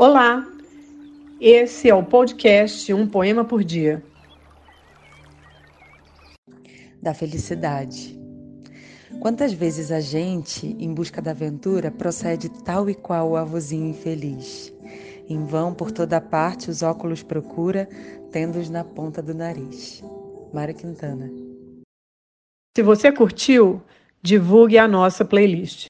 Olá, esse é o podcast Um Poema por Dia. Da felicidade. Quantas vezes a gente, em busca da aventura, procede tal e qual o avozinho infeliz? Em vão, por toda parte, os óculos procura, tendo-os na ponta do nariz. Mara Quintana. Se você curtiu, divulgue a nossa playlist.